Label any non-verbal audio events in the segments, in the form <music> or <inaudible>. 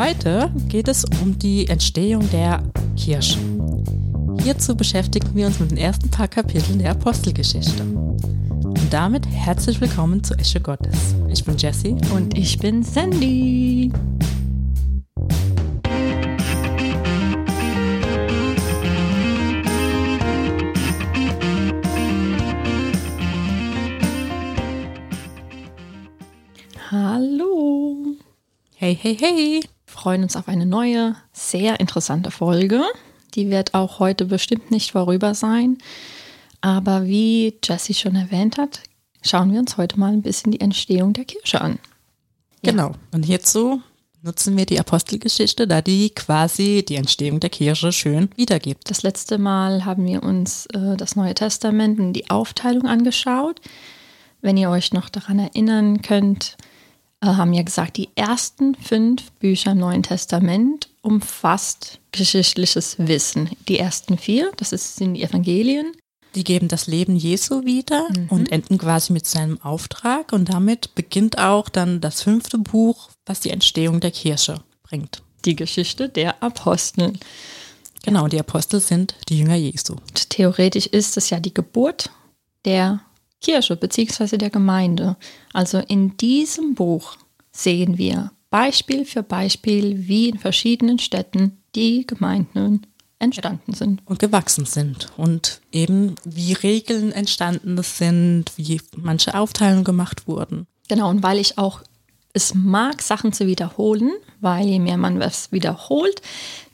Heute geht es um die Entstehung der Kirche. Hierzu beschäftigen wir uns mit den ersten paar Kapiteln der Apostelgeschichte. Und damit herzlich willkommen zu Esche Gottes. Ich bin Jessie und ich bin Sandy. Hallo. Hey, hey, hey. Wir freuen uns auf eine neue, sehr interessante Folge. Die wird auch heute bestimmt nicht vorüber sein. Aber wie Jessie schon erwähnt hat, schauen wir uns heute mal ein bisschen die Entstehung der Kirche an. Genau. Und hierzu nutzen wir die Apostelgeschichte, da die quasi die Entstehung der Kirche schön wiedergibt. Das letzte Mal haben wir uns äh, das Neue Testament und die Aufteilung angeschaut. Wenn ihr euch noch daran erinnern könnt, haben ja gesagt, die ersten fünf Bücher im Neuen Testament umfasst geschichtliches Wissen. Die ersten vier, das ist, sind die Evangelien. Die geben das Leben Jesu wieder mhm. und enden quasi mit seinem Auftrag. Und damit beginnt auch dann das fünfte Buch, was die Entstehung der Kirche bringt. Die Geschichte der Apostel. Genau, die Apostel sind die Jünger Jesu. Theoretisch ist es ja die Geburt der Kirche bzw. der Gemeinde. Also in diesem Buch sehen wir Beispiel für Beispiel, wie in verschiedenen Städten die Gemeinden entstanden sind. Und gewachsen sind. Und eben wie Regeln entstanden sind, wie manche Aufteilungen gemacht wurden. Genau, und weil ich auch es mag, Sachen zu wiederholen, weil je mehr man was wiederholt,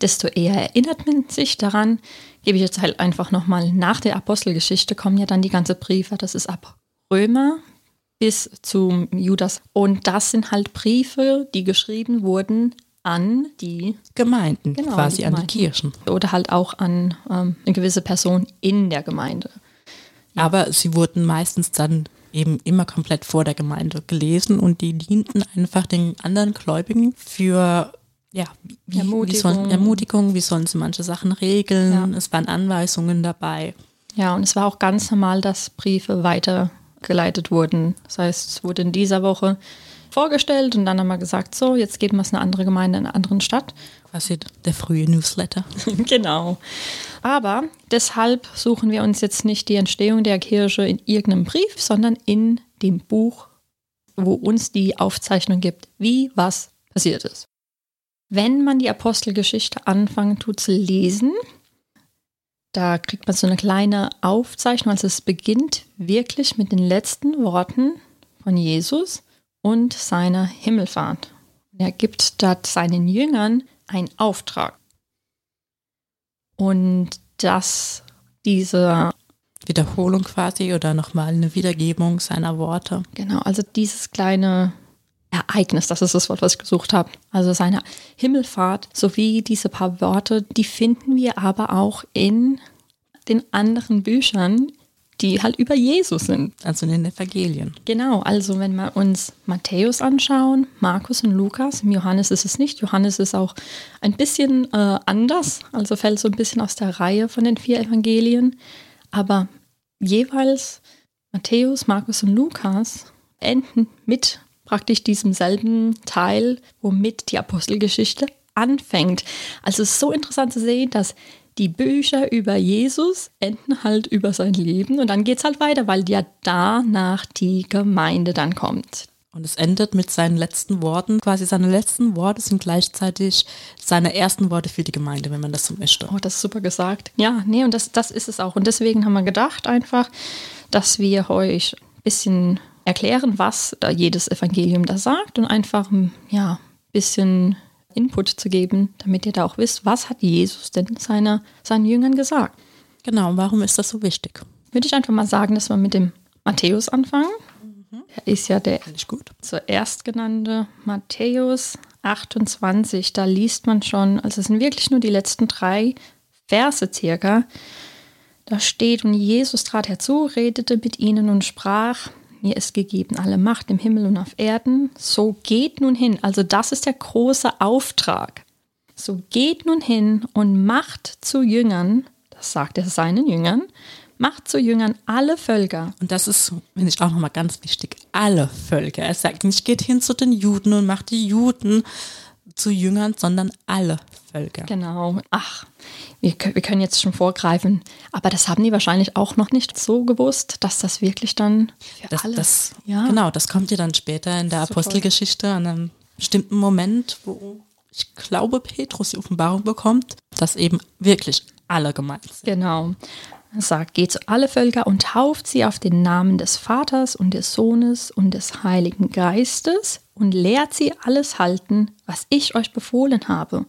desto eher erinnert man sich daran, gebe ich jetzt halt einfach nochmal nach der Apostelgeschichte kommen ja dann die ganze Briefe. Das ist ab Römer bis zum Judas. Und das sind halt Briefe, die geschrieben wurden an die Gemeinden, genau, quasi die Gemeinden. an die Kirchen. Oder halt auch an ähm, eine gewisse Person in der Gemeinde. Ja. Aber sie wurden meistens dann eben immer komplett vor der Gemeinde gelesen und die dienten einfach den anderen Gläubigen für ja, wie, Ermutigung. Wie sollen, Ermutigung, wie sollen sie manche Sachen regeln. Ja. Es waren Anweisungen dabei. Ja, und es war auch ganz normal, dass Briefe weitergeleitet wurden. Das heißt, es wurde in dieser Woche vorgestellt und dann haben wir gesagt, so, jetzt geben wir es eine andere Gemeinde in einer anderen Stadt. Quasi der frühe Newsletter. <laughs> genau. Aber deshalb suchen wir uns jetzt nicht die Entstehung der Kirche in irgendeinem Brief, sondern in dem Buch, wo uns die Aufzeichnung gibt, wie was passiert ist. Wenn man die Apostelgeschichte anfangen tut zu lesen, da kriegt man so eine kleine Aufzeichnung. Also es beginnt wirklich mit den letzten Worten von Jesus und seiner Himmelfahrt. Er gibt dort seinen Jüngern einen Auftrag. Und dass diese Wiederholung quasi oder nochmal eine Wiedergebung seiner Worte. Genau, also dieses kleine Ereignis, das ist das Wort, was ich gesucht habe. Also seine Himmelfahrt sowie diese paar Worte, die finden wir aber auch in den anderen Büchern, die halt über Jesus sind. Also in den Evangelien. Genau, also wenn wir uns Matthäus anschauen, Markus und Lukas, im Johannes ist es nicht. Johannes ist auch ein bisschen äh, anders, also fällt so ein bisschen aus der Reihe von den vier Evangelien. Aber jeweils Matthäus, Markus und Lukas enden mit praktisch diesem selben Teil, womit die Apostelgeschichte anfängt. Also es ist so interessant zu sehen, dass die Bücher über Jesus enden halt über sein Leben und dann geht es halt weiter, weil ja danach die Gemeinde dann kommt. Und es endet mit seinen letzten Worten. Quasi seine letzten Worte sind gleichzeitig seine ersten Worte für die Gemeinde, wenn man das so möchte. Oh, das ist super gesagt. Ja, nee, und das, das ist es auch. Und deswegen haben wir gedacht einfach, dass wir euch ein bisschen erklären, was da jedes Evangelium da sagt und einfach ja, ein bisschen Input zu geben, damit ihr da auch wisst, was hat Jesus denn seiner, seinen Jüngern gesagt. Genau, warum ist das so wichtig? Würde ich einfach mal sagen, dass wir mit dem Matthäus anfangen. Mhm. Der ist ja der zuerst genannte Matthäus 28. Da liest man schon, also es sind wirklich nur die letzten drei Verse circa. Da steht, und Jesus trat herzu, redete mit ihnen und sprach, mir ist gegeben alle Macht im Himmel und auf Erden. So geht nun hin. Also das ist der große Auftrag. So geht nun hin und macht zu Jüngern, das sagt er seinen Jüngern, macht zu Jüngern alle Völker. Und das ist, finde ich auch nochmal ganz wichtig, alle Völker. Er sagt nicht, geht hin zu den Juden und macht die Juden zu Jüngern, sondern alle Völker. Genau. Ach, wir, wir können jetzt schon vorgreifen, aber das haben die wahrscheinlich auch noch nicht so gewusst, dass das wirklich dann für das, alle. Das, ja. Genau, das kommt ja dann später in der so Apostelgeschichte an einem bestimmten Moment, wo ich glaube, Petrus die Offenbarung bekommt, dass eben wirklich alle gemeint sind. Genau. Er sagt, geht zu alle Völker und tauft sie auf den Namen des Vaters und des Sohnes und des Heiligen Geistes und lehrt sie alles halten, was ich euch befohlen habe.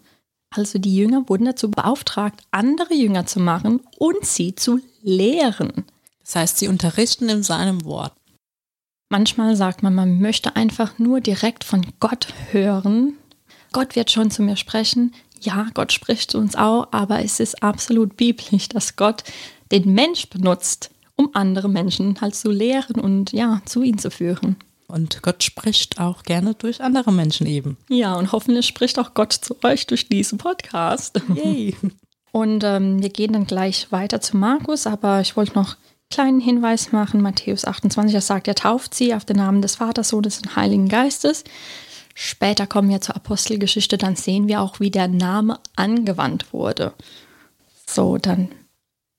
Also die Jünger wurden dazu beauftragt, andere Jünger zu machen und sie zu lehren. Das heißt, sie unterrichten in seinem Wort. Manchmal sagt man, man möchte einfach nur direkt von Gott hören. Gott wird schon zu mir sprechen. Ja, Gott spricht zu uns auch, aber es ist absolut biblisch, dass Gott den Mensch benutzt, um andere Menschen halt zu lehren und ja, zu ihm zu führen. Und Gott spricht auch gerne durch andere Menschen eben. Ja, und hoffentlich spricht auch Gott zu euch durch diesen Podcast. Yay. <laughs> Und ähm, wir gehen dann gleich weiter zu Markus, aber ich wollte noch einen kleinen Hinweis machen. Matthäus 28, er sagt, er tauft sie auf den Namen des Vaters, Sohnes und Heiligen Geistes. Später kommen wir zur Apostelgeschichte, dann sehen wir auch, wie der Name angewandt wurde. So, dann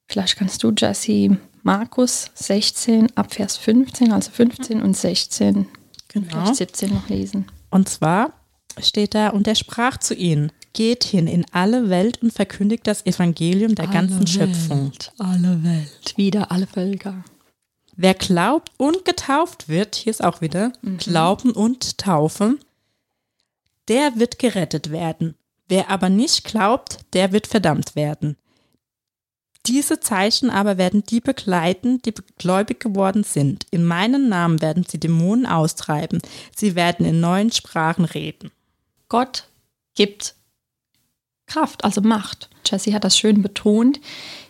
vielleicht kannst du, Jesse, Markus 16 ab Vers 15, also 15 und 16, genau. vielleicht 17 noch lesen. Und zwar steht da, und er sprach zu ihnen, geht hin in alle Welt und verkündigt das Evangelium der alle ganzen Welt, Schöpfung. Alle Welt, wieder alle Völker. Wer glaubt und getauft wird, hier ist auch wieder mhm. Glauben und Taufe, der wird gerettet werden. Wer aber nicht glaubt, der wird verdammt werden. Diese Zeichen aber werden die begleiten, die gläubig geworden sind. In meinem Namen werden sie Dämonen austreiben. Sie werden in neuen Sprachen reden. Gott gibt Kraft, also Macht. Jesse hat das schön betont.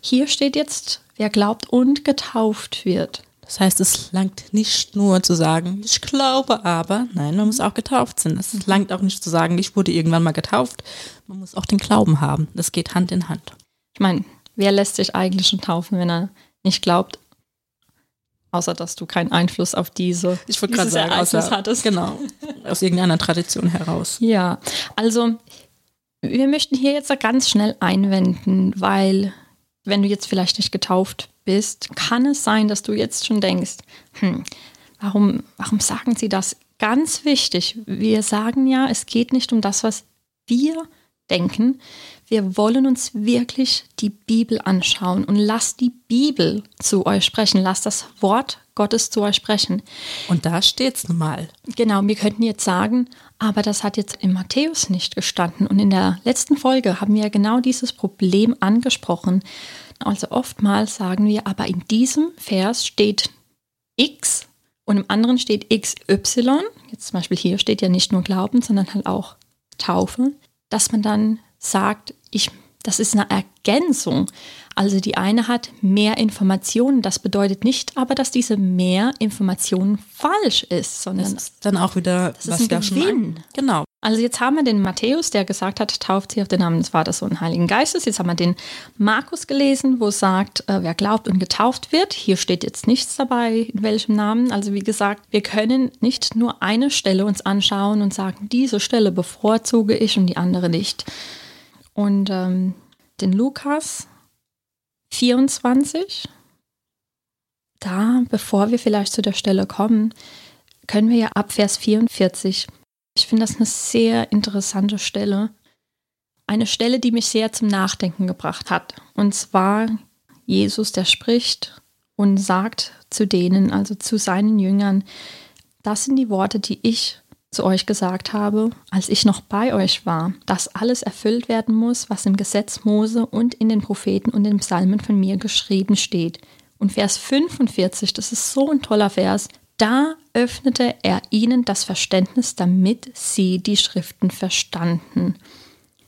Hier steht jetzt, wer glaubt und getauft wird. Das heißt, es langt nicht nur zu sagen, ich glaube aber, nein, man muss auch getauft sein. Es langt auch nicht zu sagen, ich wurde irgendwann mal getauft. Man muss auch den Glauben haben. Das geht Hand in Hand. Ich meine, wer lässt sich eigentlich schon taufen, wenn er nicht glaubt? Außer dass du keinen Einfluss auf diese ich wollte gerade sagen, außer, hattest. Genau, aus irgendeiner Tradition heraus. Ja, also wir möchten hier jetzt ganz schnell einwenden, weil wenn du jetzt vielleicht nicht getauft bist, kann es sein, dass du jetzt schon denkst, hm, warum, warum sagen sie das? Ganz wichtig, wir sagen ja, es geht nicht um das, was wir denken, wir wollen uns wirklich die Bibel anschauen und lasst die Bibel zu euch sprechen. Lasst das Wort Gottes zu euch sprechen. Und da steht es nun mal. Genau, wir könnten jetzt sagen, aber das hat jetzt in Matthäus nicht gestanden. Und in der letzten Folge haben wir ja genau dieses Problem angesprochen. Also oftmals sagen wir, aber in diesem Vers steht X und im anderen steht XY. Jetzt zum Beispiel hier steht ja nicht nur Glauben, sondern halt auch Taufe. Dass man dann sagt, ich, das ist eine Ergänzung. Also die eine hat mehr Informationen. Das bedeutet nicht aber, dass diese mehr Informationen falsch ist, sondern das ist dann auch wieder das was ist ein Gewinn. genau. Also jetzt haben wir den Matthäus, der gesagt hat, tauft sie auf den Namen des Vaters und Heiligen Geistes. Jetzt haben wir den Markus gelesen, wo sagt, äh, wer glaubt und getauft wird. Hier steht jetzt nichts dabei, in welchem Namen. Also wie gesagt, wir können nicht nur eine Stelle uns anschauen und sagen, diese Stelle bevorzuge ich und die andere nicht. Und ähm, den Lukas 24, da, bevor wir vielleicht zu der Stelle kommen, können wir ja ab Vers 44. Ich finde das eine sehr interessante Stelle. Eine Stelle, die mich sehr zum Nachdenken gebracht hat. Und zwar Jesus, der spricht und sagt zu denen, also zu seinen Jüngern, das sind die Worte, die ich zu euch gesagt habe, als ich noch bei euch war, dass alles erfüllt werden muss, was im Gesetz Mose und in den Propheten und den Psalmen von mir geschrieben steht. Und Vers 45, das ist so ein toller Vers, da öffnete er ihnen das Verständnis, damit sie die Schriften verstanden.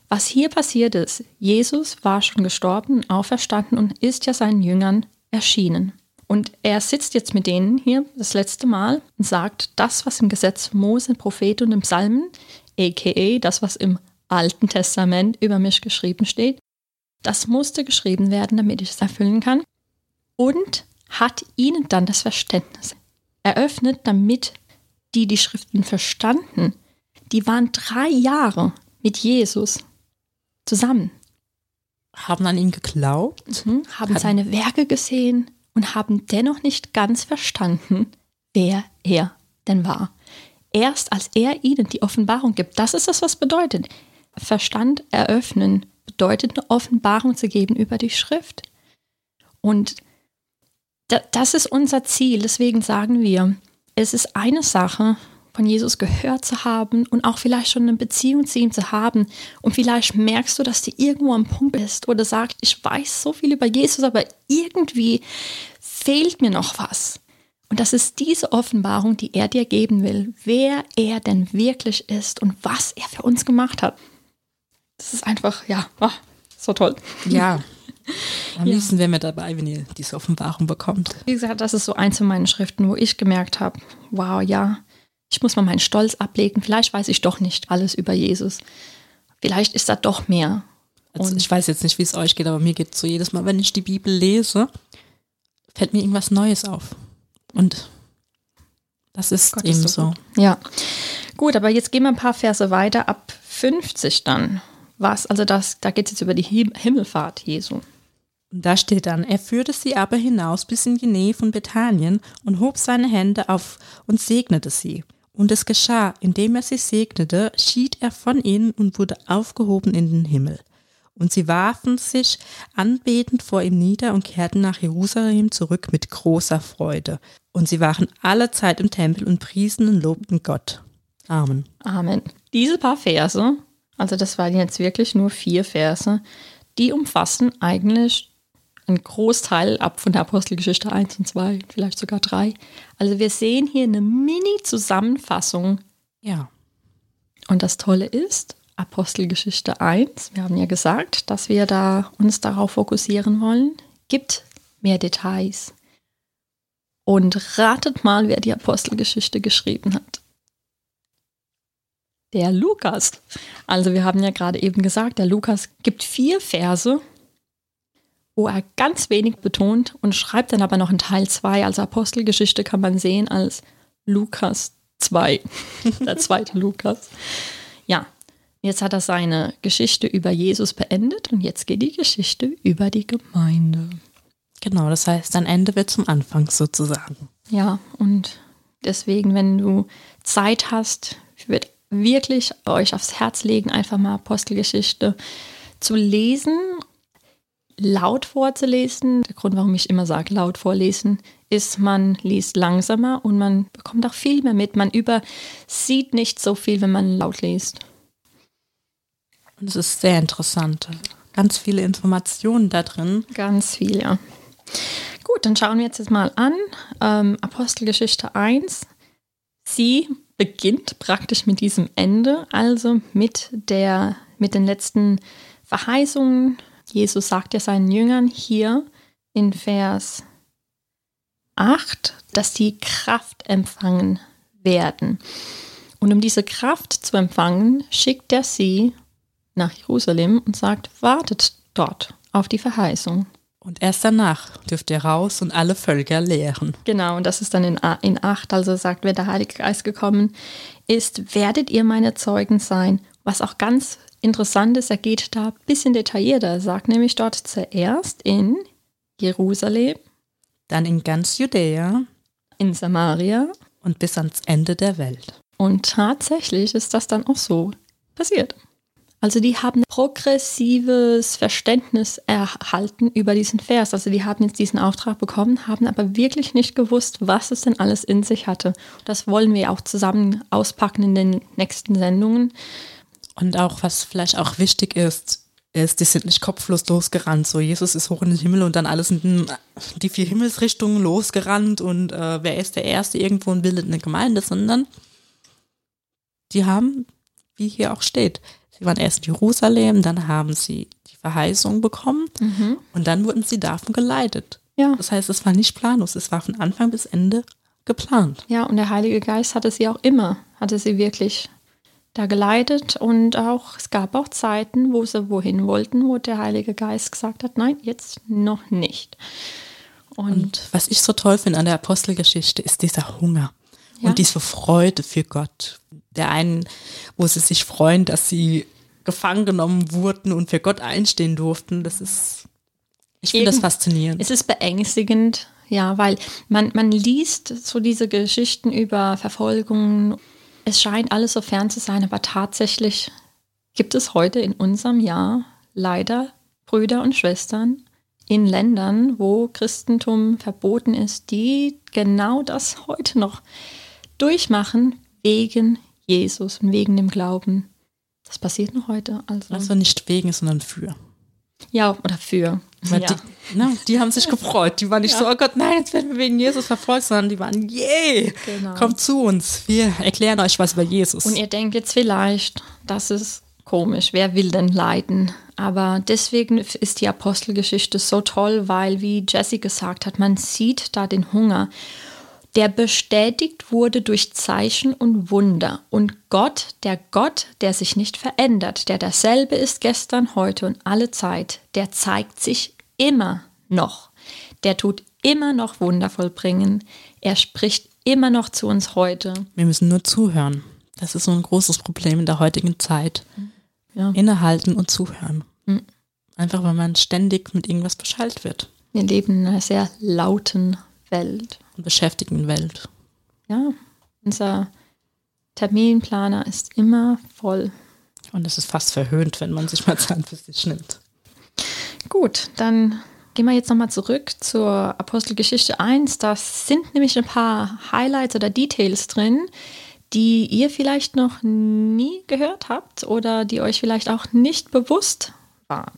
Was hier passiert ist, Jesus war schon gestorben, auferstanden und ist ja seinen Jüngern erschienen. Und er sitzt jetzt mit denen hier das letzte Mal und sagt, das, was im Gesetz Mose, Prophet und im Psalmen, aka das, was im Alten Testament über mich geschrieben steht, das musste geschrieben werden, damit ich es erfüllen kann. Und hat ihnen dann das Verständnis eröffnet, damit die die Schriften verstanden. Die waren drei Jahre mit Jesus zusammen. Haben an ihn geglaubt, mhm, haben seine Werke gesehen und haben dennoch nicht ganz verstanden, wer er denn war. Erst als er ihnen die Offenbarung gibt, das ist das, was bedeutet. Verstand eröffnen bedeutet eine Offenbarung zu geben über die Schrift. Und das ist unser Ziel. Deswegen sagen wir, es ist eine Sache, von Jesus gehört zu haben und auch vielleicht schon eine Beziehung zu ihm zu haben. Und vielleicht merkst du, dass du irgendwo am Punkt bist oder sagst, ich weiß so viel über Jesus, aber irgendwie fehlt mir noch was. Und das ist diese Offenbarung, die er dir geben will, wer er denn wirklich ist und was er für uns gemacht hat. Das ist einfach, ja, oh, so toll. Ja. <laughs> Am ja. liebsten wären wir dabei, wenn ihr diese Offenbarung bekommt. Wie gesagt, das ist so eins von meinen Schriften, wo ich gemerkt habe, wow, ja, ich muss mal meinen Stolz ablegen. Vielleicht weiß ich doch nicht alles über Jesus. Vielleicht ist da doch mehr. Also ich weiß jetzt nicht, wie es euch geht, aber mir geht es so jedes Mal, wenn ich die Bibel lese, fällt mir irgendwas Neues auf. Und das ist Gott eben ist so. so. Ja. Gut, aber jetzt gehen wir ein paar Verse weiter, ab 50 dann. Was? Also das, da geht es jetzt über die Himmelfahrt Jesu. Und da steht dann, er führte sie aber hinaus bis in die Nähe von Bethanien und hob seine Hände auf und segnete sie. Und es geschah, indem er sie segnete, schied er von ihnen und wurde aufgehoben in den Himmel. Und sie warfen sich anbetend vor ihm nieder und kehrten nach Jerusalem zurück mit großer Freude. Und sie waren alle Zeit im Tempel und priesen und lobten Gott. Amen. Amen. Diese paar Verse, also das waren jetzt wirklich nur vier Verse, die umfassen eigentlich einen Großteil ab von der Apostelgeschichte 1 und 2, vielleicht sogar 3. Also wir sehen hier eine Mini-Zusammenfassung. Ja. Und das Tolle ist, Apostelgeschichte 1, wir haben ja gesagt, dass wir da uns darauf fokussieren wollen, gibt mehr Details. Und ratet mal, wer die Apostelgeschichte geschrieben hat. Der Lukas. Also wir haben ja gerade eben gesagt, der Lukas gibt vier Verse, wo er ganz wenig betont und schreibt dann aber noch in Teil 2. Also Apostelgeschichte kann man sehen als Lukas 2, <laughs> der zweite Lukas. Ja, jetzt hat er seine Geschichte über Jesus beendet und jetzt geht die Geschichte über die Gemeinde. Genau, das heißt, ein Ende wird zum Anfang sozusagen. Ja, und deswegen, wenn du Zeit hast, ich würde wirklich euch aufs Herz legen, einfach mal Apostelgeschichte zu lesen, laut vorzulesen. Der Grund, warum ich immer sage, laut vorlesen, ist, man liest langsamer und man bekommt auch viel mehr mit. Man übersieht nicht so viel, wenn man laut liest. Und es ist sehr interessant. Ganz viele Informationen da drin. Ganz viel, ja. Gut, dann schauen wir jetzt, jetzt mal an. Ähm, Apostelgeschichte 1. Sie beginnt praktisch mit diesem Ende, also mit, der, mit den letzten Verheißungen. Jesus sagt ja seinen Jüngern hier in Vers 8, dass die Kraft empfangen werden. Und um diese Kraft zu empfangen, schickt er sie nach Jerusalem und sagt, wartet dort auf die Verheißung. Und erst danach dürft ihr raus und alle Völker lehren. Genau, und das ist dann in, in 8, also sagt, wenn der Heilige Geist gekommen ist, werdet ihr meine Zeugen sein. Was auch ganz interessant ist, er geht da ein bisschen detaillierter. Er sagt nämlich dort zuerst in Jerusalem, dann in ganz Judäa, in Samaria und bis ans Ende der Welt. Und tatsächlich ist das dann auch so passiert. Also die haben progressives Verständnis erhalten über diesen Vers. Also die haben jetzt diesen Auftrag bekommen, haben aber wirklich nicht gewusst, was es denn alles in sich hatte. Das wollen wir auch zusammen auspacken in den nächsten Sendungen. Und auch, was vielleicht auch wichtig ist, ist, die sind nicht kopflos losgerannt. So, Jesus ist hoch in den Himmel und dann alles sind die vier Himmelsrichtungen losgerannt und äh, wer ist der Erste irgendwo und bildet eine Gemeinde, sondern die haben, wie hier auch steht, Sie waren erst in Jerusalem, dann haben sie die Verheißung bekommen mhm. und dann wurden sie davon geleitet. Ja. Das heißt, es war nicht planlos, es war von Anfang bis Ende geplant. Ja, und der Heilige Geist hatte sie auch immer, hatte sie wirklich da geleitet und auch es gab auch Zeiten, wo sie wohin wollten, wo der Heilige Geist gesagt hat, nein, jetzt noch nicht. Und, und was ich so toll finde an der Apostelgeschichte ist dieser Hunger ja. und diese Freude für Gott. Der einen, wo sie sich freuen, dass sie gefangen genommen wurden und für Gott einstehen durften. Das ist, ich finde das faszinierend. Es ist beängstigend, ja, weil man, man liest so diese Geschichten über Verfolgung. Es scheint alles so fern zu sein, aber tatsächlich gibt es heute in unserem Jahr leider Brüder und Schwestern in Ländern, wo Christentum verboten ist, die genau das heute noch durchmachen wegen Jesus und wegen dem Glauben. Das passiert noch heute. Also, also nicht wegen, sondern für. Ja, oder für. Weil ja. Die, na, die haben sich gefreut. Die waren nicht ja. so, oh Gott, nein, jetzt werden wir wegen Jesus verfolgt, sondern die waren, yay, genau. kommt zu uns. Wir erklären euch was über Jesus. Und ihr denkt jetzt vielleicht, das ist komisch, wer will denn leiden? Aber deswegen ist die Apostelgeschichte so toll, weil, wie Jesse gesagt hat, man sieht da den Hunger der bestätigt wurde durch Zeichen und Wunder. Und Gott, der Gott, der sich nicht verändert, der dasselbe ist gestern, heute und alle Zeit, der zeigt sich immer noch. Der tut immer noch Wunder vollbringen. Er spricht immer noch zu uns heute. Wir müssen nur zuhören. Das ist so ein großes Problem in der heutigen Zeit. Ja. Innehalten und zuhören. Mhm. Einfach, weil man ständig mit irgendwas beschallt wird. Wir leben in einer sehr lauten Welt beschäftigten Welt. Ja, unser Terminplaner ist immer voll. Und es ist fast verhöhnt, wenn man sich mal Zeit für sich nimmt. Gut, dann gehen wir jetzt nochmal zurück zur Apostelgeschichte 1. Da sind nämlich ein paar Highlights oder Details drin, die ihr vielleicht noch nie gehört habt oder die euch vielleicht auch nicht bewusst waren.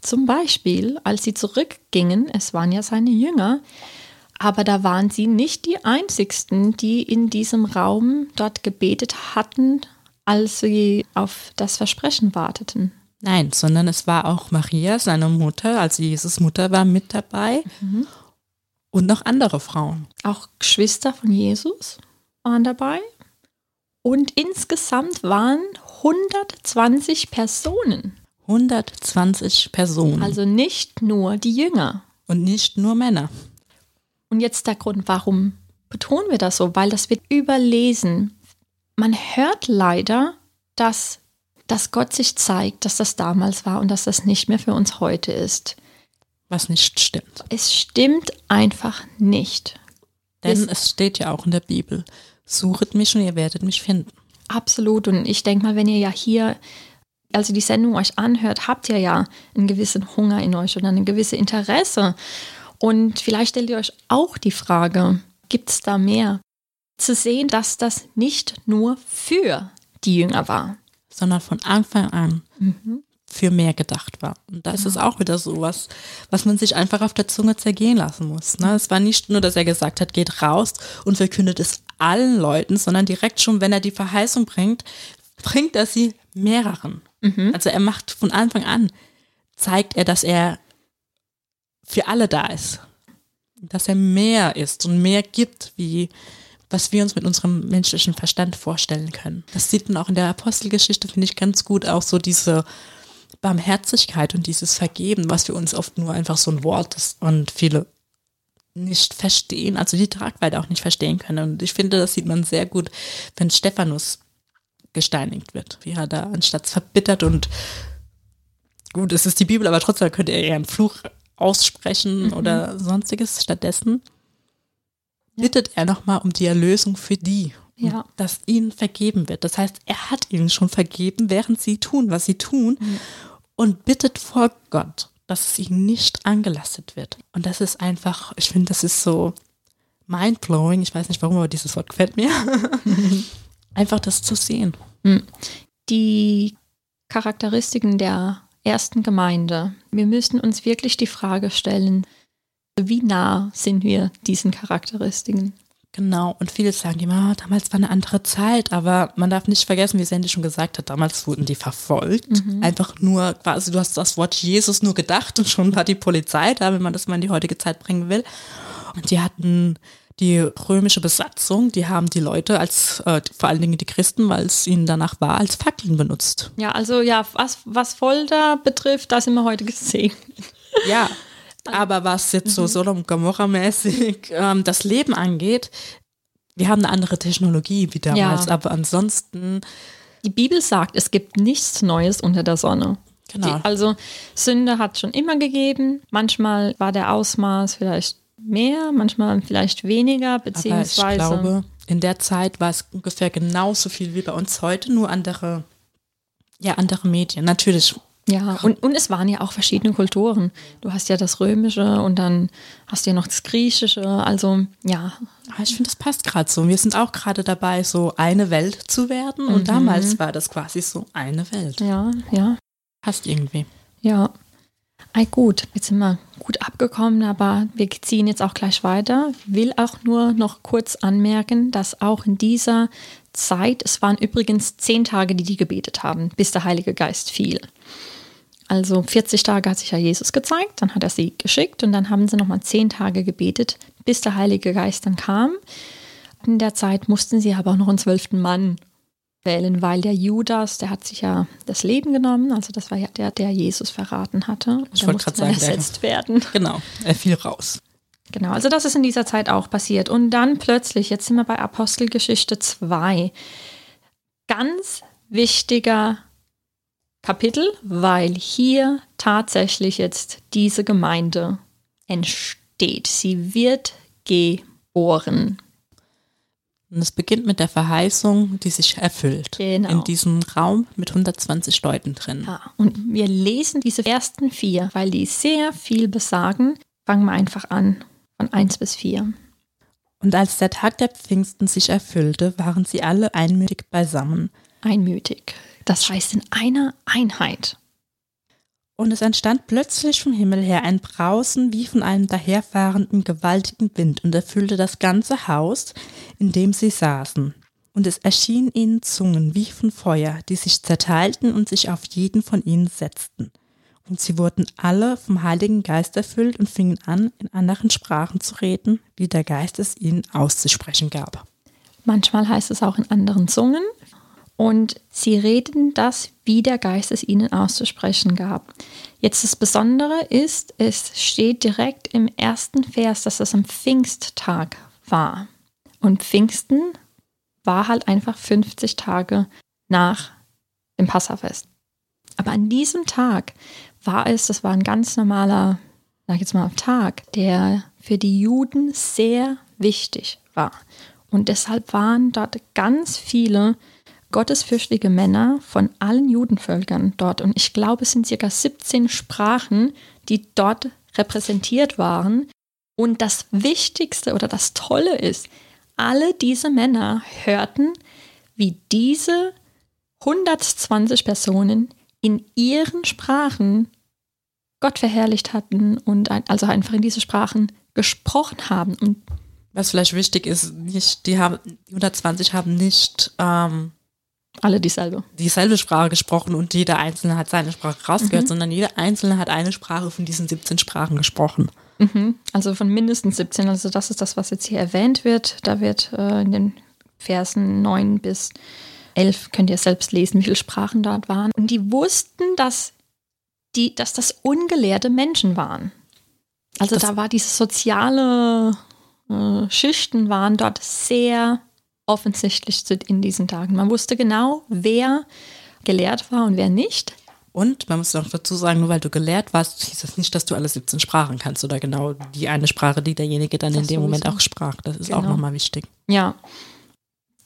Zum Beispiel, als sie zurückgingen, es waren ja seine Jünger, aber da waren sie nicht die Einzigsten, die in diesem Raum dort gebetet hatten, als sie auf das Versprechen warteten. Nein, sondern es war auch Maria, seine Mutter, also Jesus Mutter war mit dabei mhm. und noch andere Frauen. Auch Geschwister von Jesus waren dabei. Und insgesamt waren 120 Personen. 120 Personen. Also nicht nur die Jünger. Und nicht nur Männer. Und jetzt der Grund, warum betonen wir das so? Weil das wird überlesen. Man hört leider, dass, dass Gott sich zeigt, dass das damals war und dass das nicht mehr für uns heute ist. Was nicht stimmt. Es stimmt einfach nicht. Denn es, es steht ja auch in der Bibel, suchet mich und ihr werdet mich finden. Absolut. Und ich denke mal, wenn ihr ja hier also die Sendung euch anhört, habt ihr ja einen gewissen Hunger in euch oder ein gewisses Interesse. Und vielleicht stellt ihr euch auch die Frage, gibt es da mehr? Zu sehen, dass das nicht nur für die Jünger war, sondern von Anfang an mhm. für mehr gedacht war. Und das genau. ist auch wieder so was, was man sich einfach auf der Zunge zergehen lassen muss. Ne? Es war nicht nur, dass er gesagt hat, geht raus und verkündet es allen Leuten, sondern direkt schon, wenn er die Verheißung bringt, bringt er sie mehreren. Mhm. Also er macht von Anfang an, zeigt er, dass er für alle da ist. Dass er mehr ist und mehr gibt, wie was wir uns mit unserem menschlichen Verstand vorstellen können. Das sieht man auch in der Apostelgeschichte, finde ich ganz gut, auch so diese Barmherzigkeit und dieses Vergeben, was für uns oft nur einfach so ein Wort ist und viele nicht verstehen, also die Tragweite auch nicht verstehen können. Und ich finde, das sieht man sehr gut, wenn Stephanus gesteinigt wird, wie er da anstatt verbittert und gut, es ist die Bibel, aber trotzdem könnte er eher einen Fluch aussprechen mhm. oder sonstiges. Stattdessen bittet er nochmal um die Erlösung für die. Ja. Dass ihnen vergeben wird. Das heißt, er hat ihnen schon vergeben, während sie tun, was sie tun. Mhm. Und bittet vor Gott, dass es ihnen nicht angelastet wird. Und das ist einfach, ich finde, das ist so mindblowing. Ich weiß nicht warum, aber dieses Wort gefällt mir. <laughs> einfach das zu sehen. Mhm. Die Charakteristiken der ersten Gemeinde. Wir müssen uns wirklich die Frage stellen, wie nah sind wir diesen Charakteristiken? Genau, und viele sagen immer, ah, damals war eine andere Zeit, aber man darf nicht vergessen, wie Sandy schon gesagt hat, damals wurden die verfolgt. Mhm. Einfach nur quasi, du hast das Wort Jesus nur gedacht und schon war die Polizei da, wenn man das mal in die heutige Zeit bringen will. Und die hatten die römische Besatzung, die haben die Leute als, äh, vor allen Dingen die Christen, weil es ihnen danach war, als Fackeln benutzt. Ja, also ja, was, was Folter betrifft, da sind wir heute gesehen. <laughs> Ja, aber was jetzt so mhm. Sodom Gomorra-mäßig ähm, das Leben angeht, wir haben eine andere Technologie wie damals, ja. aber ansonsten Die Bibel sagt, es gibt nichts Neues unter der Sonne. Genau. Die, also Sünde hat schon immer gegeben. Manchmal war der Ausmaß vielleicht mehr, manchmal vielleicht weniger, beziehungsweise. Aber ich glaube, in der Zeit war es ungefähr genauso viel wie bei uns heute, nur andere, ja, andere Medien. Natürlich ja, und, und es waren ja auch verschiedene Kulturen. Du hast ja das Römische und dann hast du ja noch das Griechische. Also ja. Aber ich finde, das passt gerade so. Wir sind auch gerade dabei, so eine Welt zu werden. Und mhm. damals war das quasi so eine Welt. Ja, ja. Passt irgendwie. Ja. Ei, gut, jetzt sind wir gut abgekommen, aber wir ziehen jetzt auch gleich weiter. Will auch nur noch kurz anmerken, dass auch in dieser Zeit, es waren übrigens zehn Tage, die die gebetet haben, bis der Heilige Geist fiel. Also 40 Tage hat sich ja Jesus gezeigt, dann hat er sie geschickt und dann haben sie nochmal 10 Tage gebetet, bis der Heilige Geist dann kam. In der Zeit mussten sie aber auch noch einen zwölften Mann wählen, weil der Judas, der hat sich ja das Leben genommen, also das war ja der, der Jesus verraten hatte. Ich wollte gerade sagen, ersetzt der, werden. <laughs> Genau, er fiel raus. Genau, also das ist in dieser Zeit auch passiert. Und dann plötzlich, jetzt sind wir bei Apostelgeschichte 2, ganz wichtiger Kapitel, weil hier tatsächlich jetzt diese Gemeinde entsteht. Sie wird geboren. Und es beginnt mit der Verheißung, die sich erfüllt. Genau. In diesem Raum mit 120 Leuten drin. Ja, und wir lesen diese ersten vier, weil die sehr viel besagen. Fangen wir einfach an, von 1 bis 4. Und als der Tag der Pfingsten sich erfüllte, waren sie alle einmütig beisammen. Einmütig. Das heißt in einer Einheit. Und es entstand plötzlich vom Himmel her ein Brausen wie von einem daherfahrenden gewaltigen Wind und erfüllte das ganze Haus, in dem sie saßen. Und es erschienen ihnen Zungen wie von Feuer, die sich zerteilten und sich auf jeden von ihnen setzten. Und sie wurden alle vom Heiligen Geist erfüllt und fingen an, in anderen Sprachen zu reden, wie der Geist es ihnen auszusprechen gab. Manchmal heißt es auch in anderen Zungen, und sie reden das, wie der Geist es ihnen auszusprechen gab. Jetzt das Besondere ist, es steht direkt im ersten Vers, dass es am Pfingsttag war. Und Pfingsten war halt einfach 50 Tage nach dem Passafest. Aber an diesem Tag war es, das war ein ganz normaler, sag ich jetzt mal, Tag, der für die Juden sehr wichtig war. Und deshalb waren dort ganz viele gottesfürchtige Männer von allen Judenvölkern dort. Und ich glaube, es sind circa 17 Sprachen, die dort repräsentiert waren. Und das Wichtigste oder das Tolle ist, alle diese Männer hörten, wie diese 120 Personen in ihren Sprachen Gott verherrlicht hatten und also einfach in diese Sprachen gesprochen haben. Und was vielleicht wichtig ist, nicht, die haben, die 120 haben nicht ähm, alle dieselbe. Dieselbe Sprache gesprochen und jeder Einzelne hat seine Sprache rausgehört, mhm. sondern jeder Einzelne hat eine Sprache von diesen 17 Sprachen gesprochen. Mhm. Also von mindestens 17. Also das ist das, was jetzt hier erwähnt wird. Da wird äh, in den Versen 9 bis 11, könnt ihr selbst lesen, wie viele Sprachen dort waren. Und die wussten, dass, die, dass das ungelehrte Menschen waren. Also das da war diese soziale äh, Schichten waren dort sehr offensichtlich in diesen Tagen. Man wusste genau, wer gelehrt war und wer nicht. Und man muss auch dazu sagen, nur weil du gelehrt warst, hieß das nicht, dass du alle 17 Sprachen kannst oder genau die eine Sprache, die derjenige dann das in dem Moment auch sprach. Das ist genau. auch nochmal wichtig. Ja.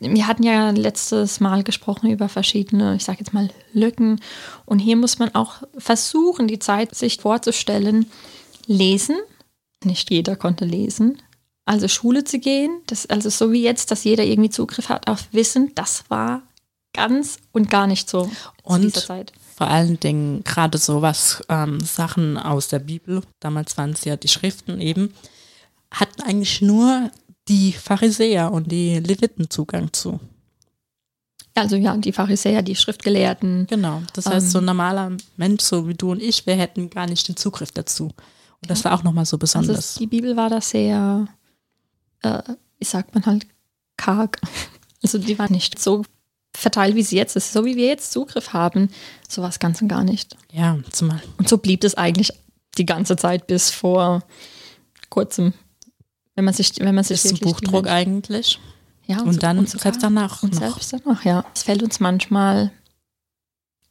Wir hatten ja letztes Mal gesprochen über verschiedene, ich sage jetzt mal, Lücken. Und hier muss man auch versuchen, die Zeit sich vorzustellen. Lesen. Nicht jeder konnte lesen also Schule zu gehen, das, also so wie jetzt, dass jeder irgendwie Zugriff hat auf Wissen, das war ganz und gar nicht so und dieser Zeit. Vor allen Dingen gerade so was ähm, Sachen aus der Bibel, damals waren es ja die Schriften eben, hatten eigentlich nur die Pharisäer und die Leviten Zugang zu. Also ja, die Pharisäer, die Schriftgelehrten. Genau, das heißt, ähm, so ein normaler Mensch, so wie du und ich, wir hätten gar nicht den Zugriff dazu. Und das war auch nochmal so besonders. Also die Bibel war da sehr äh, wie sagt man halt, karg. <laughs> Also die war nicht so verteilt, wie sie jetzt ist. So wie wir jetzt Zugriff haben, so war es ganz und gar nicht. Ja, zumal. Und so blieb es eigentlich die ganze Zeit bis vor kurzem. Wenn man sich, wenn man sich bis zum Buchdruck eigentlich. Ja, und, und dann und selbst danach. Und noch. selbst danach, ja. Es fällt uns manchmal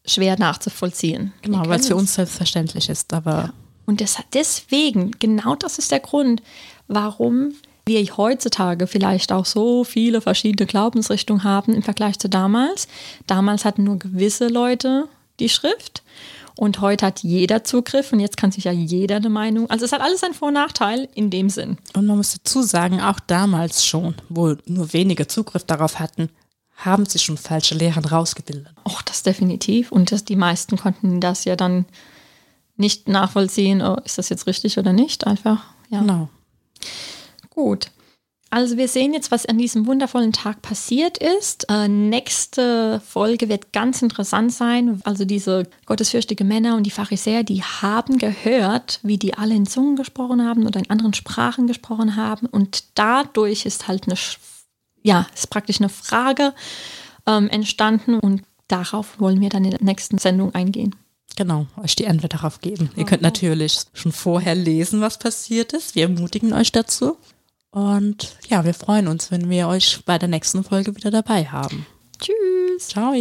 schwer nachzuvollziehen. Genau, weil es für uns selbstverständlich ist, aber. Ja. Und das, deswegen, genau das ist der Grund, warum wir heutzutage vielleicht auch so viele verschiedene Glaubensrichtungen haben im Vergleich zu damals. Damals hatten nur gewisse Leute die Schrift und heute hat jeder Zugriff und jetzt kann sich ja jeder eine Meinung. Also es hat alles einen Vor- und Nachteil in dem Sinn. Und man muss dazu sagen, auch damals schon, wo nur wenige Zugriff darauf hatten, haben sich schon falsche Lehren rausgebildet. Ach, das definitiv. Und das, die meisten konnten das ja dann nicht nachvollziehen, oh, ist das jetzt richtig oder nicht. Einfach, ja. Genau. Gut. Also wir sehen jetzt, was an diesem wundervollen Tag passiert ist. Äh, nächste Folge wird ganz interessant sein. Also diese gottesfürchtige Männer und die Pharisäer, die haben gehört, wie die alle in Zungen gesprochen haben oder in anderen Sprachen gesprochen haben. Und dadurch ist halt eine, ja, ist praktisch eine Frage ähm, entstanden und darauf wollen wir dann in der nächsten Sendung eingehen. Genau, euch die Antwort darauf geben. Ihr könnt natürlich schon vorher lesen, was passiert ist. Wir ermutigen euch dazu. Und ja, wir freuen uns, wenn wir euch bei der nächsten Folge wieder dabei haben. Tschüss. Ciao.